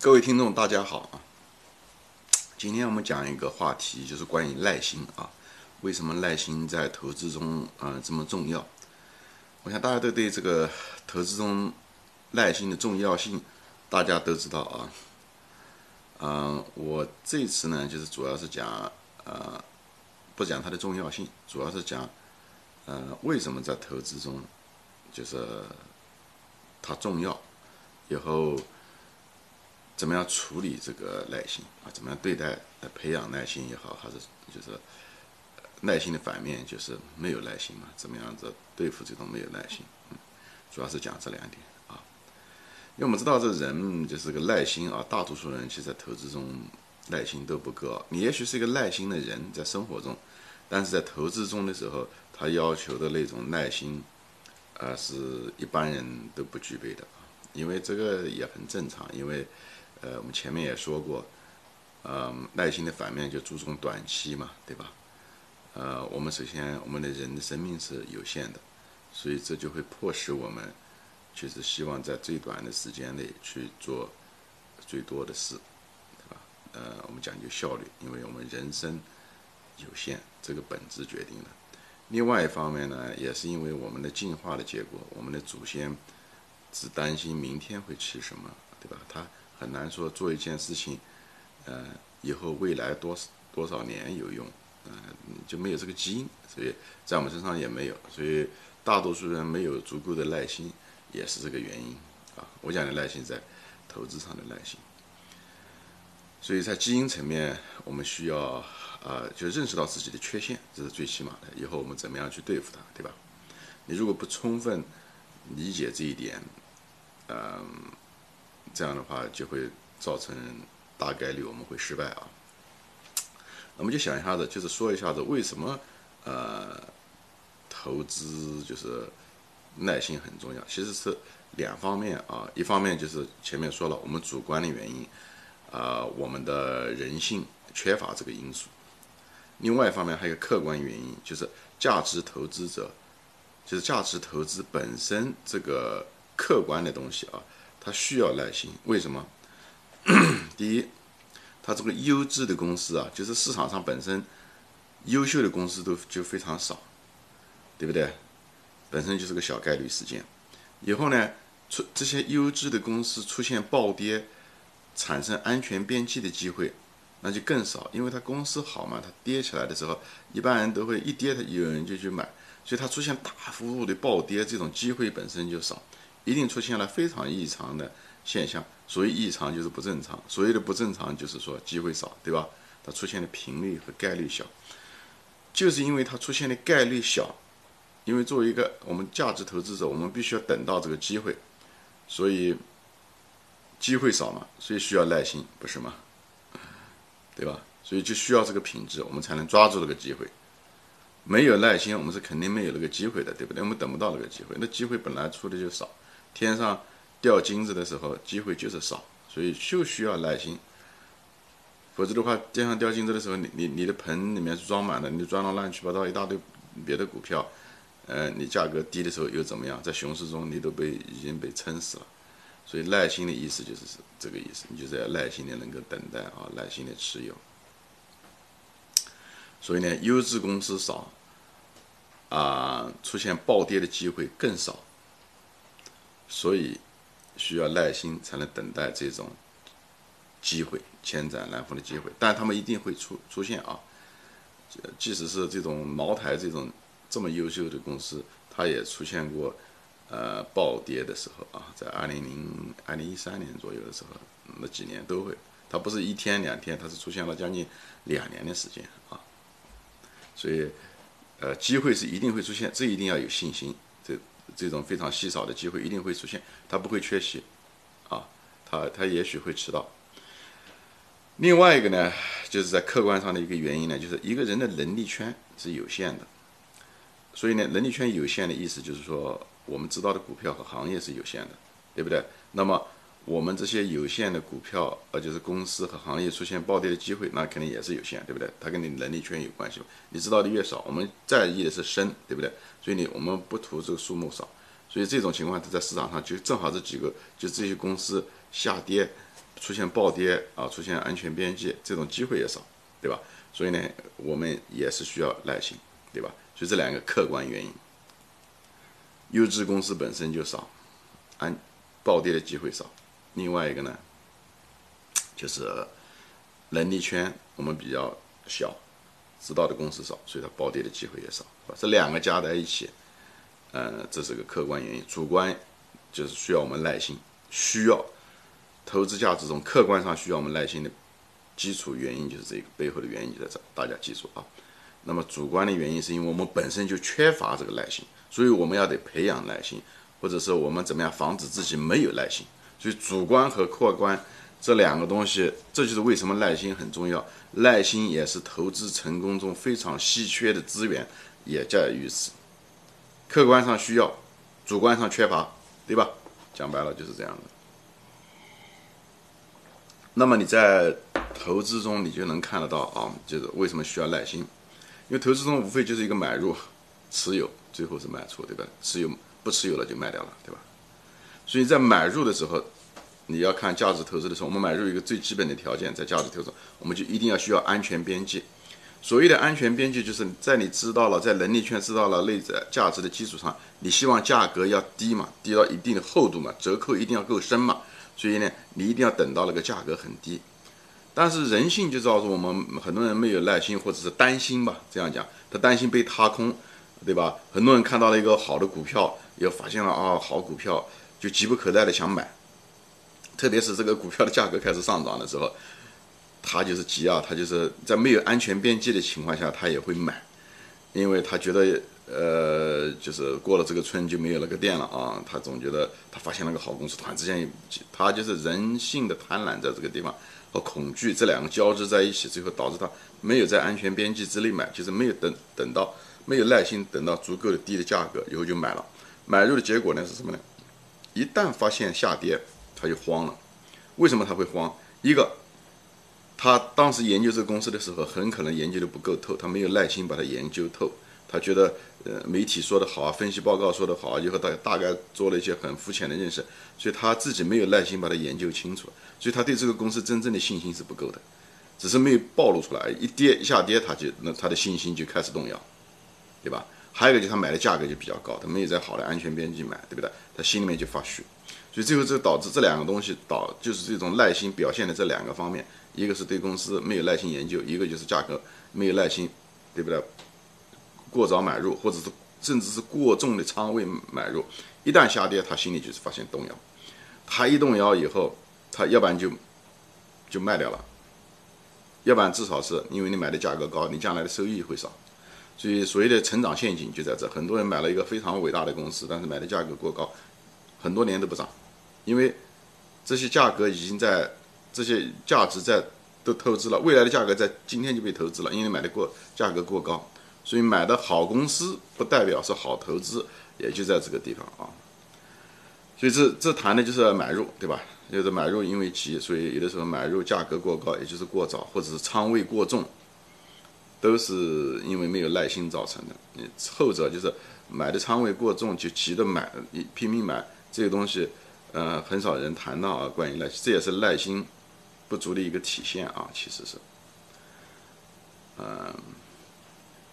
各位听众，大家好啊！今天我们讲一个话题，就是关于耐心啊。为什么耐心在投资中啊这么重要？我想大家都对这个投资中耐心的重要性，大家都知道啊。嗯，我这次呢，就是主要是讲呃，不讲它的重要性，主要是讲呃为什么在投资中就是它重要，以后。怎么样处理这个耐心啊？怎么样对待、培养耐心也好，还是就是耐心的反面就是没有耐心嘛？怎么样子对付这种没有耐心？嗯，主要是讲这两点啊。因为我们知道这人就是个耐心啊，大多数人其实在投资中耐心都不够。你也许是一个耐心的人在生活中，但是在投资中的时候，他要求的那种耐心，啊，是一般人都不具备的啊。因为这个也很正常，因为。呃，我们前面也说过，呃，耐心的反面就注重短期嘛，对吧？呃，我们首先，我们的人的生命是有限的，所以这就会迫使我们，就是希望在最短的时间内去做最多的事，对吧？呃，我们讲究效率，因为我们人生有限，这个本质决定了。另外一方面呢，也是因为我们的进化的结果，我们的祖先只担心明天会吃什么，对吧？他。很难说做一件事情，呃，以后未来多多少年有用，呃，就没有这个基因，所以在我们身上也没有，所以大多数人没有足够的耐心，也是这个原因啊。我讲的耐心在投资上的耐心，所以在基因层面，我们需要啊，就认识到自己的缺陷，这是最起码的。以后我们怎么样去对付它，对吧？你如果不充分理解这一点，嗯。这样的话就会造成大概率我们会失败啊。那么就想一下子，就是说一下子为什么呃投资就是耐心很重要。其实是两方面啊，一方面就是前面说了我们主观的原因啊，我们的人性缺乏这个因素。另外一方面还有客观原因，就是价值投资者，就是价值投资本身这个客观的东西啊。它需要耐心，为什么？第一，它这个优质的公司啊，就是市场上本身优秀的公司都就非常少，对不对？本身就是个小概率事件。以后呢，出这些优质的公司出现暴跌，产生安全边际的机会，那就更少，因为它公司好嘛，它跌起来的时候，一般人都会一跌，它有人就去买，所以它出现大幅度的暴跌，这种机会本身就少。一定出现了非常异常的现象，所谓异常就是不正常，所谓的不正常就是说机会少，对吧？它出现的频率和概率小，就是因为它出现的概率小，因为作为一个我们价值投资者，我们必须要等到这个机会，所以机会少嘛，所以需要耐心，不是吗？对吧？所以就需要这个品质，我们才能抓住这个机会。没有耐心，我们是肯定没有那个机会的，对不对？我们等不到那个机会，那机会本来出的就少。天上掉金子的时候，机会就是少，所以就需要耐心。否则的话，天上掉金子的时候，你你你的盆里面是装满了，你装了乱七八糟一大堆别的股票，呃，你价格低的时候又怎么样？在熊市中，你都被已经被撑死了。所以耐心的意思就是这个意思，你就是要耐心的能够等待啊，耐心的持有。所以呢，优质公司少，啊，出现暴跌的机会更少。所以，需要耐心才能等待这种机会，千载难逢的机会。但他们一定会出出现啊！即使是这种茅台这种这么优秀的公司，它也出现过呃暴跌的时候啊，在二零零二零一三年左右的时候，那几年都会。它不是一天两天，它是出现了将近两年的时间啊。所以，呃，机会是一定会出现，这一定要有信心。这种非常稀少的机会一定会出现，它不会缺席，啊，它它也许会迟到。另外一个呢，就是在客观上的一个原因呢，就是一个人的能力圈是有限的，所以呢，能力圈有限的意思就是说，我们知道的股票和行业是有限的，对不对？那么。我们这些有限的股票，呃，就是公司和行业出现暴跌的机会，那肯定也是有限，对不对？它跟你能力圈有关系你知道的越少，我们在意的是深，对不对？所以你我们不图这个数目少，所以这种情况它在市场上就正好这几个，就这些公司下跌，出现暴跌啊，出现安全边际这种机会也少，对吧？所以呢，我们也是需要耐心，对吧？所以这两个客观原因，优质公司本身就少，安暴跌的机会少。另外一个呢，就是能力圈我们比较小，知道的公司少，所以它暴跌的机会也少。这两个加在一起，呃，这是个客观原因。主观就是需要我们耐心，需要投资价值中客观上需要我们耐心的基础原因就是这个背后的原因就在这，大家记住啊。那么主观的原因是因为我们本身就缺乏这个耐心，所以我们要得培养耐心，或者是我们怎么样防止自己没有耐心。所以主观和客观这两个东西，这就是为什么耐心很重要。耐心也是投资成功中非常稀缺的资源，也在于此。客观上需要，主观上缺乏，对吧？讲白了就是这样的。那么你在投资中，你就能看得到啊，就是为什么需要耐心？因为投资中无非就是一个买入、持有，最后是卖出，对吧？持有不持有了就卖掉了，对吧？所以在买入的时候，你要看价值投资的时候，我们买入一个最基本的条件，在价值投资，我们就一定要需要安全边际。所谓的安全边际，就是在你知道了在能力圈知道了内在价值的基础上，你希望价格要低嘛，低到一定的厚度嘛，折扣一定要够深嘛。所以呢，你一定要等到那个价格很低。但是人性就造成我们很多人没有耐心，或者是担心吧，这样讲，他担心被踏空，对吧？很多人看到了一个好的股票，又发现了啊，好股票。就急不可待的想买，特别是这个股票的价格开始上涨的时候，他就是急啊，他就是在没有安全边际的情况下，他也会买，因为他觉得呃，就是过了这个村就没有那个店了啊，他总觉得他发现了个好公司，突然之间，他就是人性的贪婪在这个地方和恐惧这两个交织在一起，最后导致他没有在安全边际之内买，就是没有等等到没有耐心等到足够的低的价格以后就买了，买入的结果呢是什么呢？一旦发现下跌，他就慌了。为什么他会慌？一个，他当时研究这个公司的时候，很可能研究的不够透，他没有耐心把它研究透。他觉得，呃，媒体说的好啊，分析报告说的好啊，以后大大概做了一些很肤浅的认识，所以他自己没有耐心把它研究清楚，所以他对这个公司真正的信心是不够的，只是没有暴露出来。一跌一下跌，他就那他的信心就开始动摇，对吧？还有一个就是他买的价格就比较高，他没有在好的安全边际买，对不对？他心里面就发虚，所以最后这导致这两个东西导就是这种耐心表现的这两个方面，一个是对公司没有耐心研究，一个就是价格没有耐心，对不对？过早买入或者是甚至是过重的仓位买入，一旦下跌，他心里就是发现动摇，他一动摇以后，他要不然就就卖掉了，要不然至少是因为你买的价格高，你将来的收益会少。所以所谓的成长陷阱就在这，很多人买了一个非常伟大的公司，但是买的价格过高，很多年都不涨，因为这些价格已经在这些价值在都透支了，未来的价格在今天就被投资了，因为买的过价格过高，所以买的好公司不代表是好投资，也就在这个地方啊。所以这这谈的就是买入，对吧？就是买入因为急，所以有的时候买入价格过高，也就是过早，或者是仓位过重。都是因为没有耐心造成的。你后者就是买的仓位过重，就急着买，拼命买这个东西，呃，很少人谈到啊。关于耐心，这也是耐心不足的一个体现啊。其实是，嗯，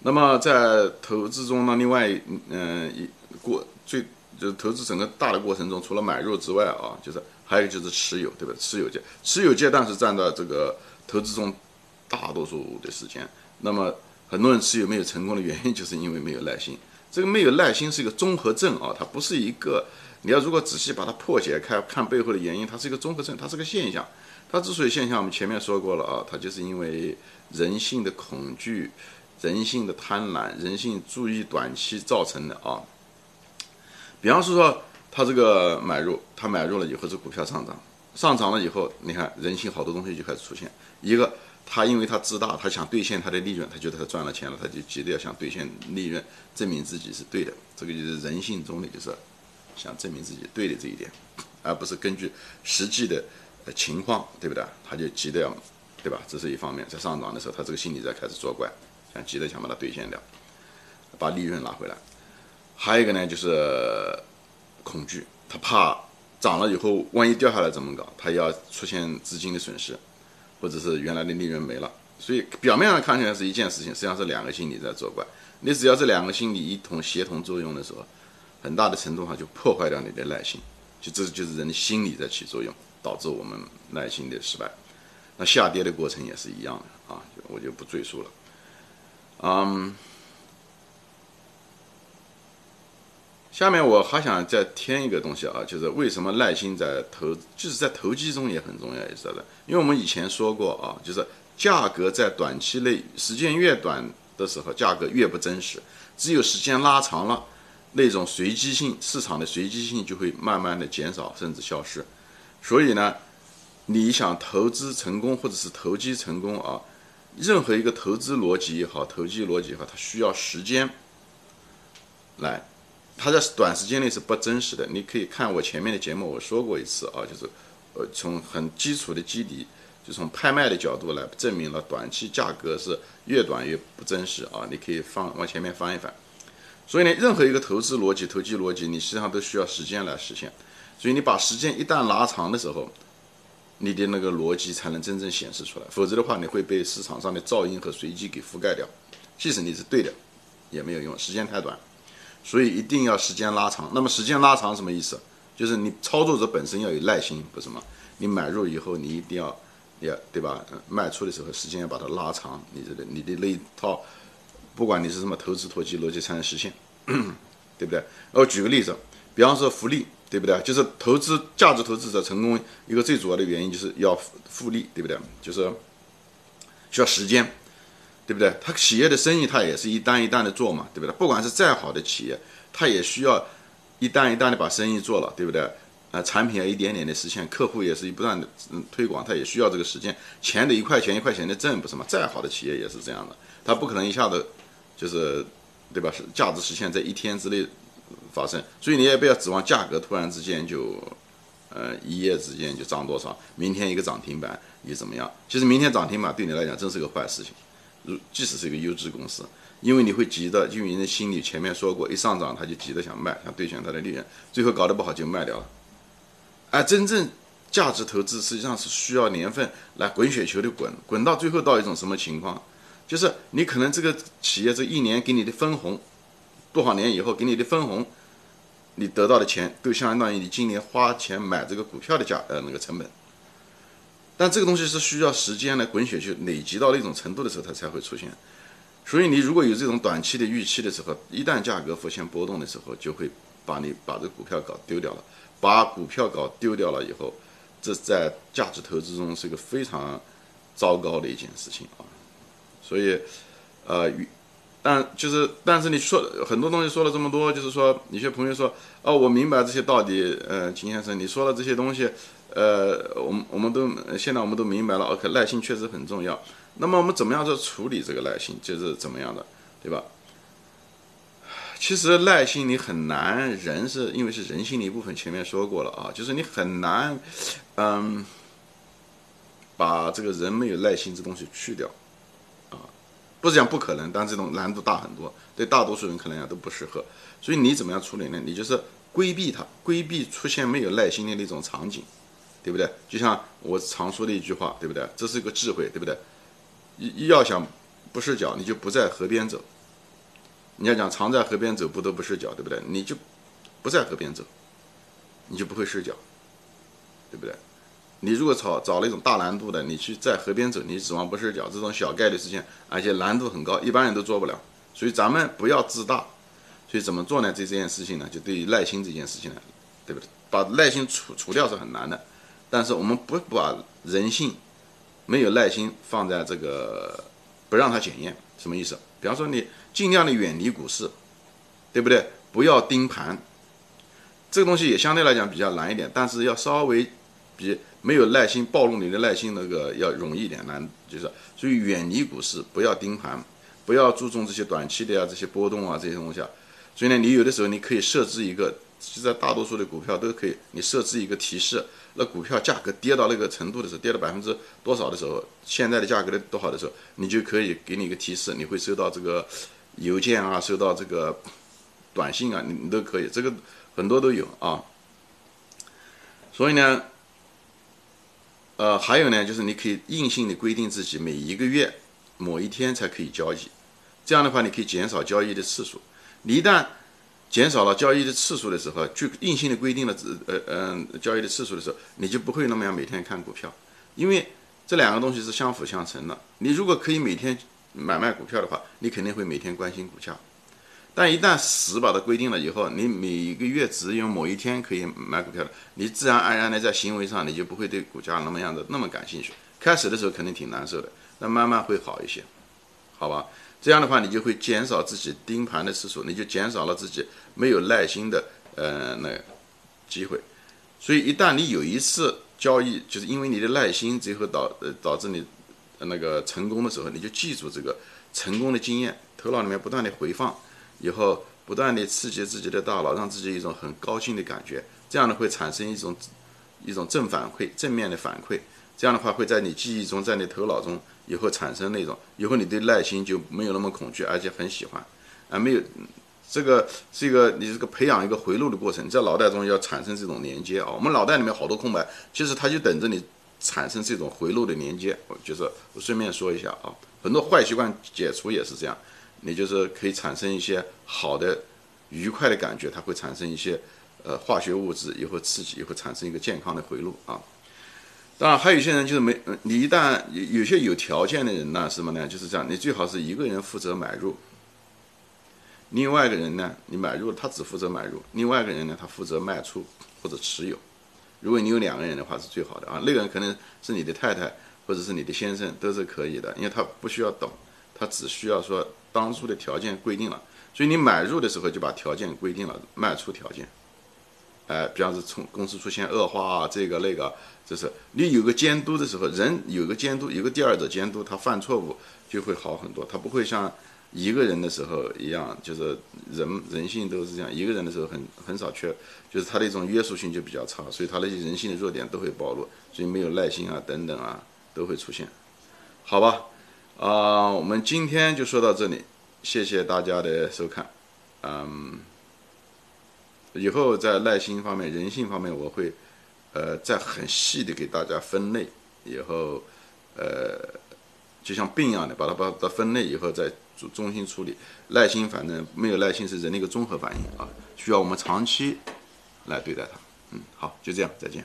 那么在投资中呢，另外，嗯，一过最就是投资整个大的过程中，除了买入之外啊，就是还有就是持有，对吧？持有阶持有阶段是占到这个投资中大多数的时间。那么很多人持有没有成功的原因，就是因为没有耐心。这个没有耐心是一个综合症啊，它不是一个。你要如果仔细把它破解开，看背后的原因，它是一个综合症，它是个现象。它之所以现象，我们前面说过了啊，它就是因为人性的恐惧、人性的贪婪、人性注意短期造成的啊。比方说，说他这个买入，他买入了以后，这股票上涨，上涨了以后，你看人性好多东西就开始出现一个。他因为他自大，他想兑现他的利润，他觉得他赚了钱了，他就急着要想兑现利润，证明自己是对的。这个就是人性中的，就是想证明自己对的这一点，而不是根据实际的情况，对不对？他就急着要，对吧？这是一方面，在上涨的时候，他这个心理在开始作怪，想急着想把它兑现掉，把利润拿回来。还有一个呢，就是恐惧，他怕涨了以后，万一掉下来怎么搞？他要出现资金的损失，或者是原来的利润没了。所以表面上看起来是一件事情，实际上是两个心理在作怪。你只要这两个心理一同协同作用的时候，很大的程度上就破坏掉你的耐心。就这就是人的心理在起作用，导致我们耐心的失败。那下跌的过程也是一样的啊，我就不赘述了。嗯。下面我还想再添一个东西啊，就是为什么耐心在投，就是在投机中也很重要，也是的。因为我们以前说过啊，就是价格在短期内时间越短的时候，价格越不真实。只有时间拉长了，那种随机性市场的随机性就会慢慢的减少，甚至消失。所以呢，你想投资成功或者是投机成功啊，任何一个投资逻辑也好，投机逻辑也好，它需要时间来。它在短时间内是不真实的。你可以看我前面的节目，我说过一次啊，就是，呃，从很基础的基底，就从拍卖的角度来证明了短期价格是越短越不真实啊。你可以放往前面翻一翻。所以呢，任何一个投资逻辑、投机逻辑，你实际上都需要时间来实现。所以你把时间一旦拉长的时候，你的那个逻辑才能真正显示出来。否则的话，你会被市场上的噪音和随机给覆盖掉。即使你是对的，也没有用，时间太短。所以一定要时间拉长。那么时间拉长什么意思？就是你操作者本身要有耐心，不是吗？你买入以后，你一定要，要对吧？卖出的时候时间要把它拉长。你这个你的那一套，不管你是什么投资、投机逻辑才能实现，对不对？我举个例子，比方说复利，对不对？就是投资价值投资者成功一个最主要的原因就是要复利，对不对？就是需要时间。对不对？他企业的生意，他也是一单一单的做嘛，对不对？不管是再好的企业，他也需要一单一单的把生意做了，对不对？啊，产品要一点点的实现，客户也是一不断的嗯推广，他也需要这个时间，钱的一块钱一块钱的挣，不是吗？再好的企业也是这样的，他不可能一下子就是，对吧？是价值实现在一天之内发生，所以你也不要指望价格突然之间就，呃，一夜之间就涨多少，明天一个涨停板你怎么样？其实明天涨停板对你来讲真是个坏事情。即使是一个优质公司，因为你会急的，因为人的心理前面说过，一上涨他就急着想卖，想兑现他的利润，最后搞得不好就卖掉了。而真正价值投资实际上是需要年份来滚雪球的滚，滚到最后到一种什么情况，就是你可能这个企业这一年给你的分红，多少年以后给你的分红，你得到的钱都相当于你今年花钱买这个股票的价呃那个成本。但这个东西是需要时间来滚雪球累积到那种程度的时候，它才会出现。所以你如果有这种短期的预期的时候，一旦价格出现波动的时候，就会把你把这股票搞丢掉了。把股票搞丢掉了以后，这在价值投资中是一个非常糟糕的一件事情啊。所以，呃，但就是，但是你说很多东西说了这么多，就是说，有些朋友说，哦，我明白这些道理。呃，秦先生，你说了这些东西。呃，我们我们都现在我们都明白了，OK，耐心确实很重要。那么我们怎么样去处理这个耐心，就是怎么样的，对吧？其实耐心你很难，人是因为是人性的一部分，前面说过了啊，就是你很难，嗯，把这个人没有耐心这东西去掉，啊，不是讲不可能，但这种难度大很多，对大多数人可能讲都不适合。所以你怎么样处理呢？你就是规避它，规避出现没有耐心的那种场景。对不对？就像我常说的一句话，对不对？这是一个智慧，对不对？要想不失脚，你就不在河边走。你要讲常在河边走，不得不失脚，对不对？你就不在河边走，你就不会失脚，对不对？你如果找找那种大难度的，你去在河边走，你指望不失脚，这种小概率事件，而且难度很高，一般人都做不了。所以咱们不要自大。所以怎么做呢？这这件事情呢，就对于耐心这件事情呢，对不对？把耐心除除掉是很难的。但是我们不把人性没有耐心放在这个，不让它检验，什么意思？比方说你尽量的远离股市，对不对？不要盯盘，这个东西也相对来讲比较难一点，但是要稍微比没有耐心暴露你的耐心那个要容易一点难，就是所以远离股市，不要盯盘，不要注重这些短期的呀这些波动啊这些东西啊。所以呢，你有的时候你可以设置一个，其实大多数的股票都可以，你设置一个提示。那股票价格跌到那个程度的时候，跌到百分之多少的时候，现在的价格的多少的时候，你就可以给你一个提示，你会收到这个邮件啊，收到这个短信啊，你你都可以，这个很多都有啊。所以呢，呃，还有呢，就是你可以硬性的规定自己每一个月某一天才可以交易，这样的话你可以减少交易的次数。你一旦减少了交易的次数的时候，就硬性的规定了呃呃交易的次数的时候，你就不会那么样每天看股票，因为这两个东西是相辅相成的。你如果可以每天买卖股票的话，你肯定会每天关心股价。但一旦死把它规定了以后，你每个月只有某一天可以买股票的，你自然而然的在行为上你就不会对股价那么样的那么感兴趣。开始的时候肯定挺难受的，那慢慢会好一些，好吧？这样的话，你就会减少自己盯盘的次数，你就减少了自己没有耐心的呃那机会。所以，一旦你有一次交易，就是因为你的耐心，最后导呃导致你那个成功的时候，你就记住这个成功的经验，头脑里面不断的回放，以后不断的刺激自己的大脑，让自己一种很高兴的感觉，这样呢会产生一种一种正反馈，正面的反馈。这样的话会在你记忆中，在你头脑中以后产生那种，以后你对耐心就没有那么恐惧，而且很喜欢，啊，没有，这个是一个你这个培养一个回路的过程，在脑袋中要产生这种连接啊。我们脑袋里面好多空白，其实它就等着你产生这种回路的连接。就是我顺便说一下啊，很多坏习惯解除也是这样，你就是可以产生一些好的、愉快的感觉，它会产生一些呃化学物质，以后刺激，以后产生一个健康的回路啊。当然，还有一些人就是没，你一旦有有些有条件的人呢，什么呢？就是这样，你最好是一个人负责买入，另外一个人呢，你买入他只负责买入，另外一个人呢，他负责卖出或者持有。如果你有两个人的话，是最好的啊。那个人可能是你的太太或者是你的先生，都是可以的，因为他不需要懂，他只需要说当初的条件规定了，所以你买入的时候就把条件规定了，卖出条件。哎，比方说从公司出现恶化啊，这个那个，就是你有个监督的时候，人有个监督，有个第二者监督，他犯错误就会好很多。他不会像一个人的时候一样，就是人人性都是这样，一个人的时候很很少缺，就是他的一种约束性就比较差，所以他那些人性的弱点都会暴露，所以没有耐心啊等等啊都会出现。好吧，啊，我们今天就说到这里，谢谢大家的收看，嗯。以后在耐心方面、人性方面，我会，呃，再很细的给大家分类。以后，呃，就像病一样的，把它把它分类以后再中中心处理。耐心反正没有耐心是人的一个综合反应啊，需要我们长期来对待它。嗯，好，就这样，再见。